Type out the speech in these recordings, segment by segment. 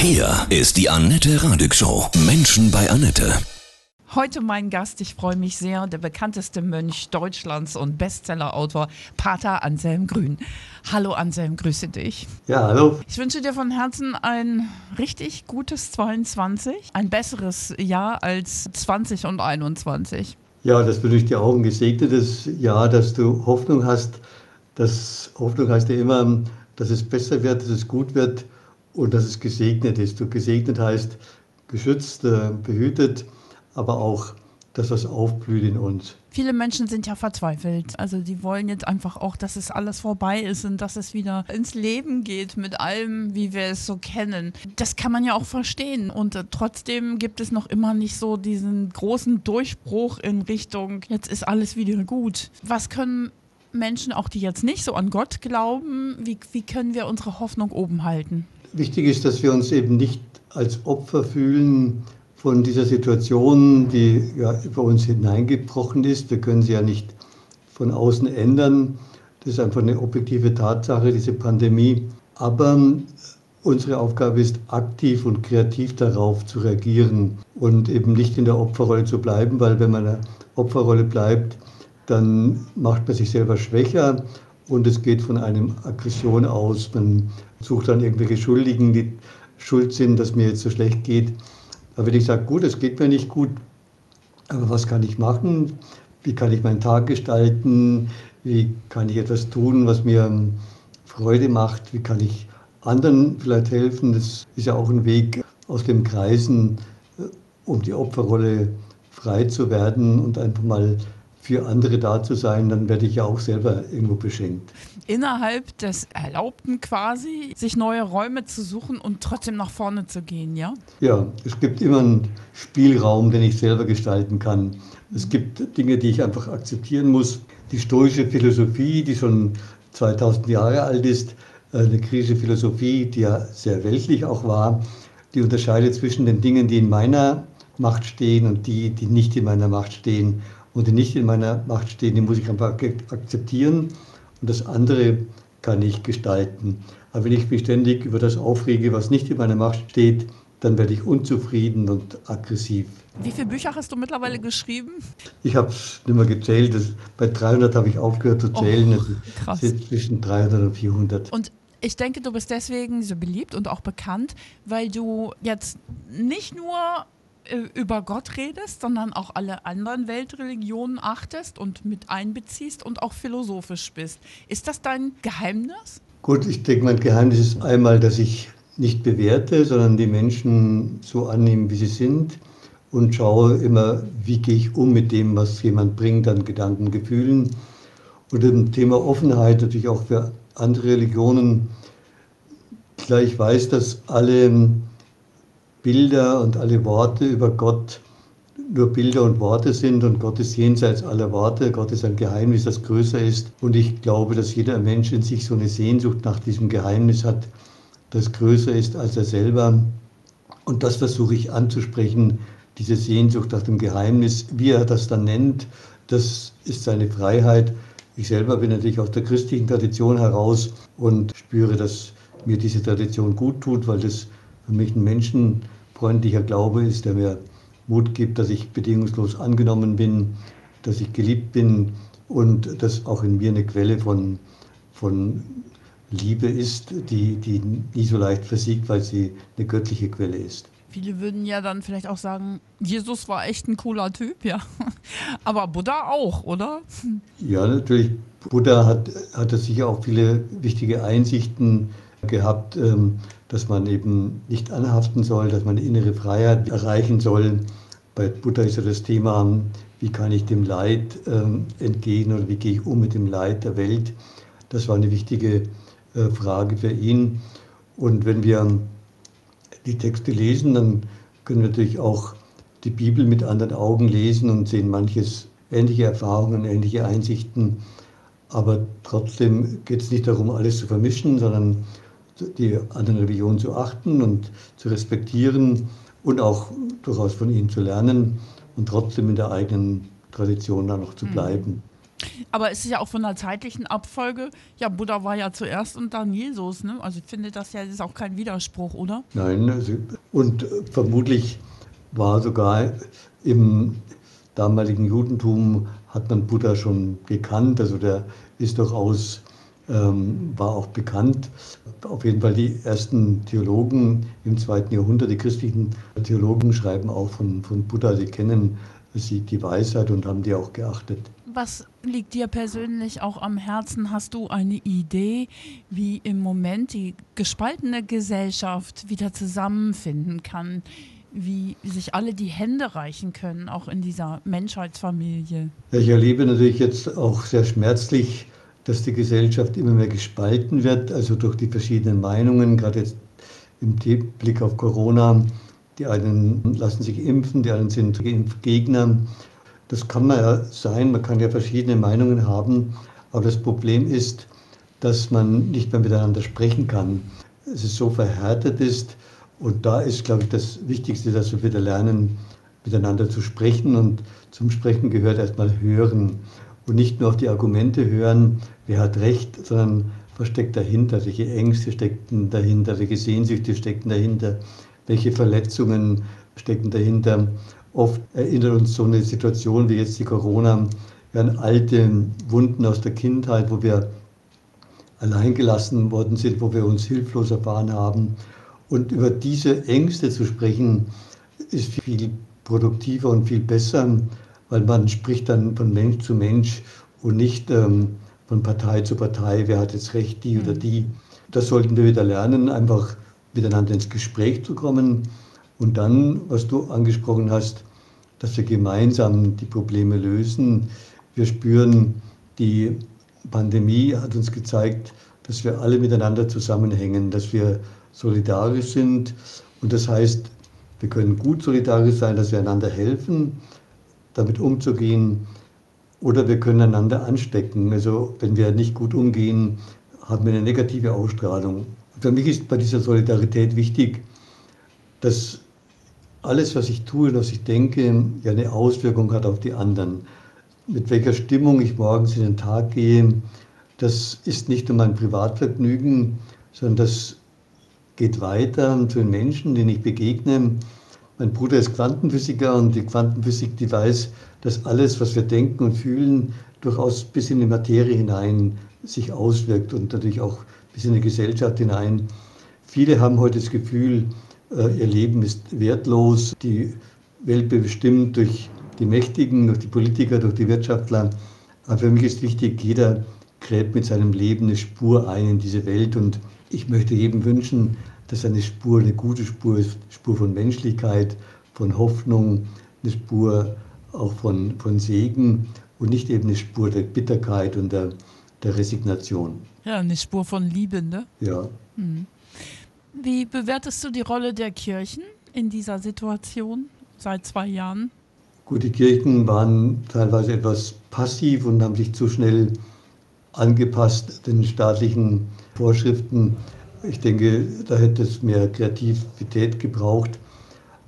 Hier ist die Annette Radig Show. Menschen bei Annette. Heute mein Gast, ich freue mich sehr, der bekannteste Mönch Deutschlands und Bestsellerautor Pater Anselm Grün. Hallo Anselm, grüße dich. Ja, hallo. Ich wünsche dir von Herzen ein richtig gutes 22, ein besseres Jahr als 20 und 21. Ja, das wünsche ich dir auch ein gesegnetes Jahr, dass du Hoffnung hast. Das Hoffnung heißt ja immer, dass es besser wird, dass es gut wird und dass es gesegnet ist. Und gesegnet heißt geschützt, äh, behütet aber auch das, was aufblüht in uns. Viele Menschen sind ja verzweifelt. Also die wollen jetzt einfach auch, dass es alles vorbei ist und dass es wieder ins Leben geht mit allem, wie wir es so kennen. Das kann man ja auch verstehen. Und äh, trotzdem gibt es noch immer nicht so diesen großen Durchbruch in Richtung, jetzt ist alles wieder gut. Was können Menschen, auch die jetzt nicht so an Gott glauben, wie, wie können wir unsere Hoffnung oben halten? Wichtig ist, dass wir uns eben nicht als Opfer fühlen von dieser Situation, die ja über uns hineingebrochen ist. Wir können sie ja nicht von außen ändern. Das ist einfach eine objektive Tatsache, diese Pandemie. Aber unsere Aufgabe ist, aktiv und kreativ darauf zu reagieren und eben nicht in der Opferrolle zu bleiben, weil wenn man in der Opferrolle bleibt, dann macht man sich selber schwächer und es geht von einem Aggression aus. Man sucht dann irgendwelche Schuldigen, die schuld sind, dass mir jetzt so schlecht geht. Aber wenn ich sage, gut, es geht mir nicht gut, aber was kann ich machen? Wie kann ich meinen Tag gestalten? Wie kann ich etwas tun, was mir Freude macht? Wie kann ich anderen vielleicht helfen? Das ist ja auch ein Weg aus dem Kreisen, äh, um die Opferrolle frei zu werden und einfach mal für andere da zu sein, dann werde ich ja auch selber irgendwo beschenkt. Innerhalb des Erlaubten quasi, sich neue Räume zu suchen und trotzdem nach vorne zu gehen, ja? Ja, es gibt immer einen Spielraum, den ich selber gestalten kann. Es gibt Dinge, die ich einfach akzeptieren muss. Die stoische Philosophie, die schon 2000 Jahre alt ist, äh, eine griechische Philosophie, die ja sehr weltlich auch war, die unterscheidet zwischen den Dingen, die in meiner Macht stehen und die, die nicht in meiner Macht stehen und die nicht in meiner Macht stehen, die muss ich einfach akzeptieren und das andere kann ich gestalten. Aber wenn ich mich ständig über das aufrege, was nicht in meiner Macht steht, dann werde ich unzufrieden und aggressiv. Wie viele Bücher hast du mittlerweile geschrieben? Ich habe es nicht mehr gezählt. Das, bei 300 habe ich aufgehört zu zählen. Oh, krass. zwischen 300 und 400. Und ich denke, du bist deswegen so beliebt und auch bekannt, weil du jetzt nicht nur über Gott redest, sondern auch alle anderen Weltreligionen achtest und mit einbeziehst und auch philosophisch bist. Ist das dein Geheimnis? Gut, ich denke, mein Geheimnis ist einmal, dass ich nicht bewerte, sondern die Menschen so annehme, wie sie sind und schaue immer, wie gehe ich um mit dem, was jemand bringt an Gedanken, Gefühlen. Und im Thema Offenheit natürlich auch für andere Religionen. Klar, ich weiß, dass alle Bilder und alle Worte über Gott nur Bilder und Worte sind und Gott ist jenseits aller Worte. Gott ist ein Geheimnis, das größer ist. Und ich glaube, dass jeder Mensch in sich so eine Sehnsucht nach diesem Geheimnis hat, das größer ist als er selber. Und das versuche ich anzusprechen, diese Sehnsucht nach dem Geheimnis. Wie er das dann nennt, das ist seine Freiheit. Ich selber bin natürlich aus der christlichen Tradition heraus und spüre, dass mir diese Tradition gut tut, weil das für mich ein menschenfreundlicher Glaube ist, der mir Mut gibt, dass ich bedingungslos angenommen bin, dass ich geliebt bin und dass auch in mir eine Quelle von, von Liebe ist, die, die nie so leicht versiegt, weil sie eine göttliche Quelle ist. Viele würden ja dann vielleicht auch sagen, Jesus war echt ein cooler Typ, ja. Aber Buddha auch, oder? Ja, natürlich. Buddha hat, hatte sicher auch viele wichtige Einsichten gehabt, ähm, dass man eben nicht anhaften soll, dass man innere Freiheit erreichen soll. Bei Buddha ist ja das Thema, wie kann ich dem Leid ähm, entgehen oder wie gehe ich um mit dem Leid der Welt. Das war eine wichtige äh, Frage für ihn. Und wenn wir die Texte lesen, dann können wir natürlich auch die Bibel mit anderen Augen lesen und sehen manches ähnliche Erfahrungen, ähnliche Einsichten. Aber trotzdem geht es nicht darum, alles zu vermischen, sondern die anderen Religionen zu achten und zu respektieren und auch durchaus von ihnen zu lernen und trotzdem in der eigenen Tradition dann noch zu mhm. bleiben. Aber es ist ja auch von der zeitlichen Abfolge, ja, Buddha war ja zuerst und dann Jesus, ne? Also ich finde, das ja ist auch kein Widerspruch, oder? Nein, also, und vermutlich war sogar im damaligen Judentum hat man Buddha schon gekannt, also der ist durchaus, ähm, war auch bekannt. Auf jeden Fall die ersten Theologen im zweiten Jahrhundert, die christlichen Theologen schreiben auch von, von Buddha, sie kennen sie die Weisheit und haben die auch geachtet. Was liegt dir persönlich auch am Herzen? Hast du eine Idee, wie im Moment die gespaltene Gesellschaft wieder zusammenfinden kann? Wie sich alle die Hände reichen können, auch in dieser Menschheitsfamilie? Ich erlebe natürlich jetzt auch sehr schmerzlich, dass die Gesellschaft immer mehr gespalten wird, also durch die verschiedenen Meinungen, gerade jetzt im Blick auf Corona. Die einen lassen sich impfen, die anderen sind Impfgegner. Das kann man ja sein, man kann ja verschiedene Meinungen haben, aber das Problem ist, dass man nicht mehr miteinander sprechen kann. Es ist so verhärtet ist und da ist, glaube ich, das Wichtigste, dass wir wieder lernen, miteinander zu sprechen und zum Sprechen gehört erstmal hören und nicht nur auf die Argumente hören, wer hat recht, sondern was steckt dahinter, welche Ängste stecken dahinter, welche Sehnsüchte stecken dahinter, welche Verletzungen stecken dahinter? Oft erinnert uns so eine Situation wie jetzt die Corona an alte Wunden aus der Kindheit, wo wir alleingelassen worden sind, wo wir uns hilflos erfahren haben. Und über diese Ängste zu sprechen, ist viel produktiver und viel besser, weil man spricht dann von Mensch zu Mensch und nicht ähm, von Partei zu Partei, wer hat jetzt recht, die oder mhm. die. Das sollten wir wieder lernen, einfach miteinander ins Gespräch zu kommen. Und dann, was du angesprochen hast, dass wir gemeinsam die Probleme lösen. Wir spüren, die Pandemie hat uns gezeigt, dass wir alle miteinander zusammenhängen, dass wir solidarisch sind. Und das heißt, wir können gut solidarisch sein, dass wir einander helfen, damit umzugehen. Oder wir können einander anstecken. Also wenn wir nicht gut umgehen, haben wir eine negative Ausstrahlung. Für mich ist bei dieser Solidarität wichtig, dass alles, was ich tue, was ich denke, ja eine Auswirkung hat auf die anderen. Mit welcher Stimmung ich morgens in den Tag gehe, das ist nicht nur mein Privatvergnügen, sondern das geht weiter zu den Menschen, denen ich begegne. Mein Bruder ist Quantenphysiker und die Quantenphysik, die weiß, dass alles, was wir denken und fühlen, durchaus bis in die Materie hinein sich auswirkt und natürlich auch bis in die Gesellschaft hinein. Viele haben heute das Gefühl, äh, ihr Leben ist wertlos, die Welt bestimmt durch die Mächtigen, durch die Politiker, durch die Wirtschaftler. Aber für mich ist wichtig, jeder gräbt mit seinem Leben eine Spur ein in diese Welt und ich möchte jedem wünschen, dass eine Spur eine gute Spur ist, Spur von Menschlichkeit, von Hoffnung, eine Spur auch von, von Segen und nicht eben eine Spur der Bitterkeit und der, der Resignation. Ja, eine Spur von Liebe, ne? Ja. Mhm. Wie bewertest du die Rolle der Kirchen in dieser Situation seit zwei Jahren? Gut, die Kirchen waren teilweise etwas passiv und haben sich zu schnell angepasst den staatlichen Vorschriften. Ich denke, da hätte es mehr Kreativität gebraucht.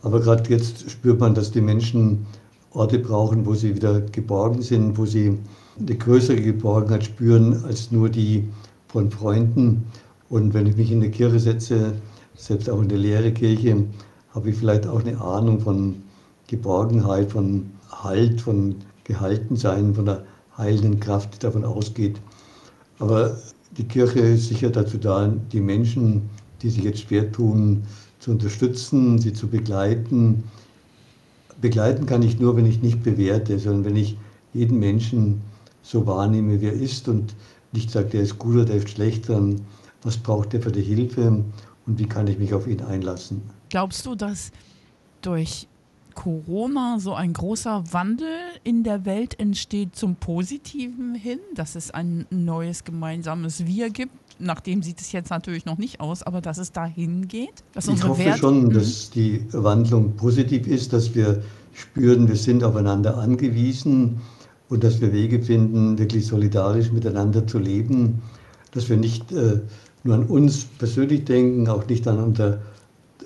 Aber gerade jetzt spürt man, dass die Menschen Orte brauchen, wo sie wieder geborgen sind, wo sie eine größere Geborgenheit spüren als nur die von Freunden. Und wenn ich mich in eine Kirche setze, selbst auch in der leere Kirche, habe ich vielleicht auch eine Ahnung von Geborgenheit, von Halt, von Gehaltensein, von der heilenden Kraft, die davon ausgeht. Aber die Kirche ist sicher dazu da, die Menschen, die sich jetzt schwer tun, zu unterstützen, sie zu begleiten. Begleiten kann ich nur, wenn ich nicht bewerte, sondern wenn ich jeden Menschen so wahrnehme, wie er ist und nicht sage, der ist gut oder der ist schlecht, sondern was braucht er für die Hilfe und wie kann ich mich auf ihn einlassen. Glaubst du, dass durch Corona so ein großer Wandel in der Welt entsteht zum Positiven hin, dass es ein neues gemeinsames Wir gibt? Nachdem sieht es jetzt natürlich noch nicht aus, aber dass es dahin geht? Dass ich hoffe Werte schon, mhm. dass die Wandlung positiv ist, dass wir spüren, wir sind aufeinander angewiesen und dass wir Wege finden, wirklich solidarisch miteinander zu leben, dass wir nicht äh, nur an uns persönlich denken, auch nicht an unsere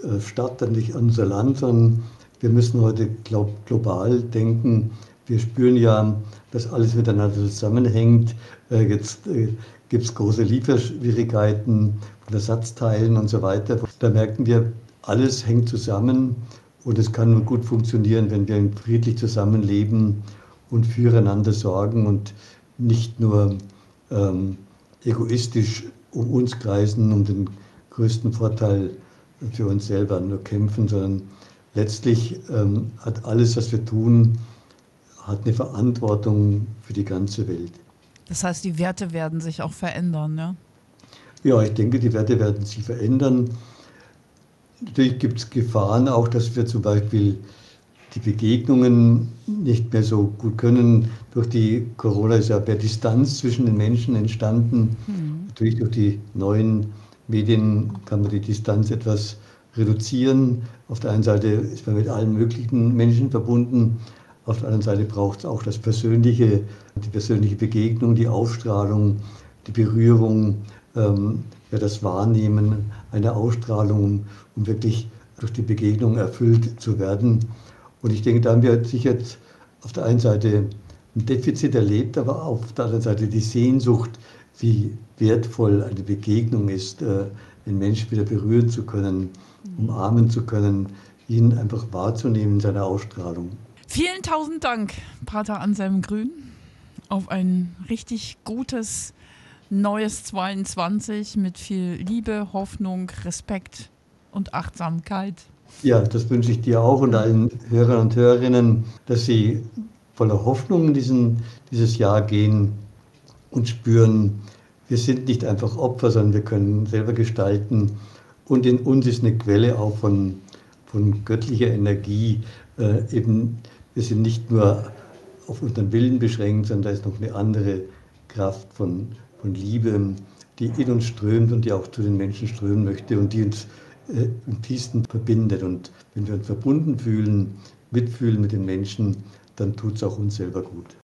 äh, Stadt, nicht an unser Land, sondern wir müssen heute glaub, global denken. Wir spüren ja, dass alles miteinander zusammenhängt. Äh, jetzt äh, gibt es große Lieferschwierigkeiten von Ersatzteilen und so weiter. Da merken wir, alles hängt zusammen und es kann nur gut funktionieren, wenn wir friedlich zusammenleben und füreinander sorgen und nicht nur ähm, egoistisch um uns kreisen, um den größten Vorteil für uns selber nur kämpfen, sondern letztlich ähm, hat alles, was wir tun, hat eine Verantwortung für die ganze Welt. Das heißt, die Werte werden sich auch verändern, ja? Ja, ich denke, die Werte werden sich verändern. Natürlich gibt es Gefahren auch, dass wir zum Beispiel die Begegnungen nicht mehr so gut können. Durch die Corona ist ja mehr Distanz zwischen den Menschen entstanden. Mhm. Natürlich durch die neuen Medien kann man die Distanz etwas reduzieren. Auf der einen Seite ist man mit allen möglichen Menschen verbunden. Auf der anderen Seite braucht es auch das Persönliche, die persönliche Begegnung, die Ausstrahlung, die Berührung, ähm, ja, das Wahrnehmen einer Ausstrahlung, um wirklich durch die Begegnung erfüllt zu werden. Und ich denke, da haben wir sicher auf der einen Seite ein Defizit erlebt, aber auf der anderen Seite die Sehnsucht, wie wertvoll eine Begegnung ist, äh, einen Menschen wieder berühren zu können, umarmen zu können, ihn einfach wahrzunehmen in seiner Ausstrahlung. Vielen tausend Dank, Pater Anselm Grün, auf ein richtig gutes neues 22 mit viel Liebe, Hoffnung, Respekt und Achtsamkeit. Ja, das wünsche ich dir auch und allen Hörern und Hörerinnen, dass sie voller Hoffnung in diesen, dieses Jahr gehen und spüren, wir sind nicht einfach Opfer, sondern wir können selber gestalten. Und in uns ist eine Quelle auch von, von göttlicher Energie. Äh, eben, wir sind nicht nur auf unseren Willen beschränkt, sondern da ist noch eine andere Kraft von, von Liebe, die in uns strömt und die auch zu den Menschen strömen möchte und die uns äh, im tiefsten verbindet. Und wenn wir uns verbunden fühlen, mitfühlen mit den Menschen, dann tut es auch uns selber gut.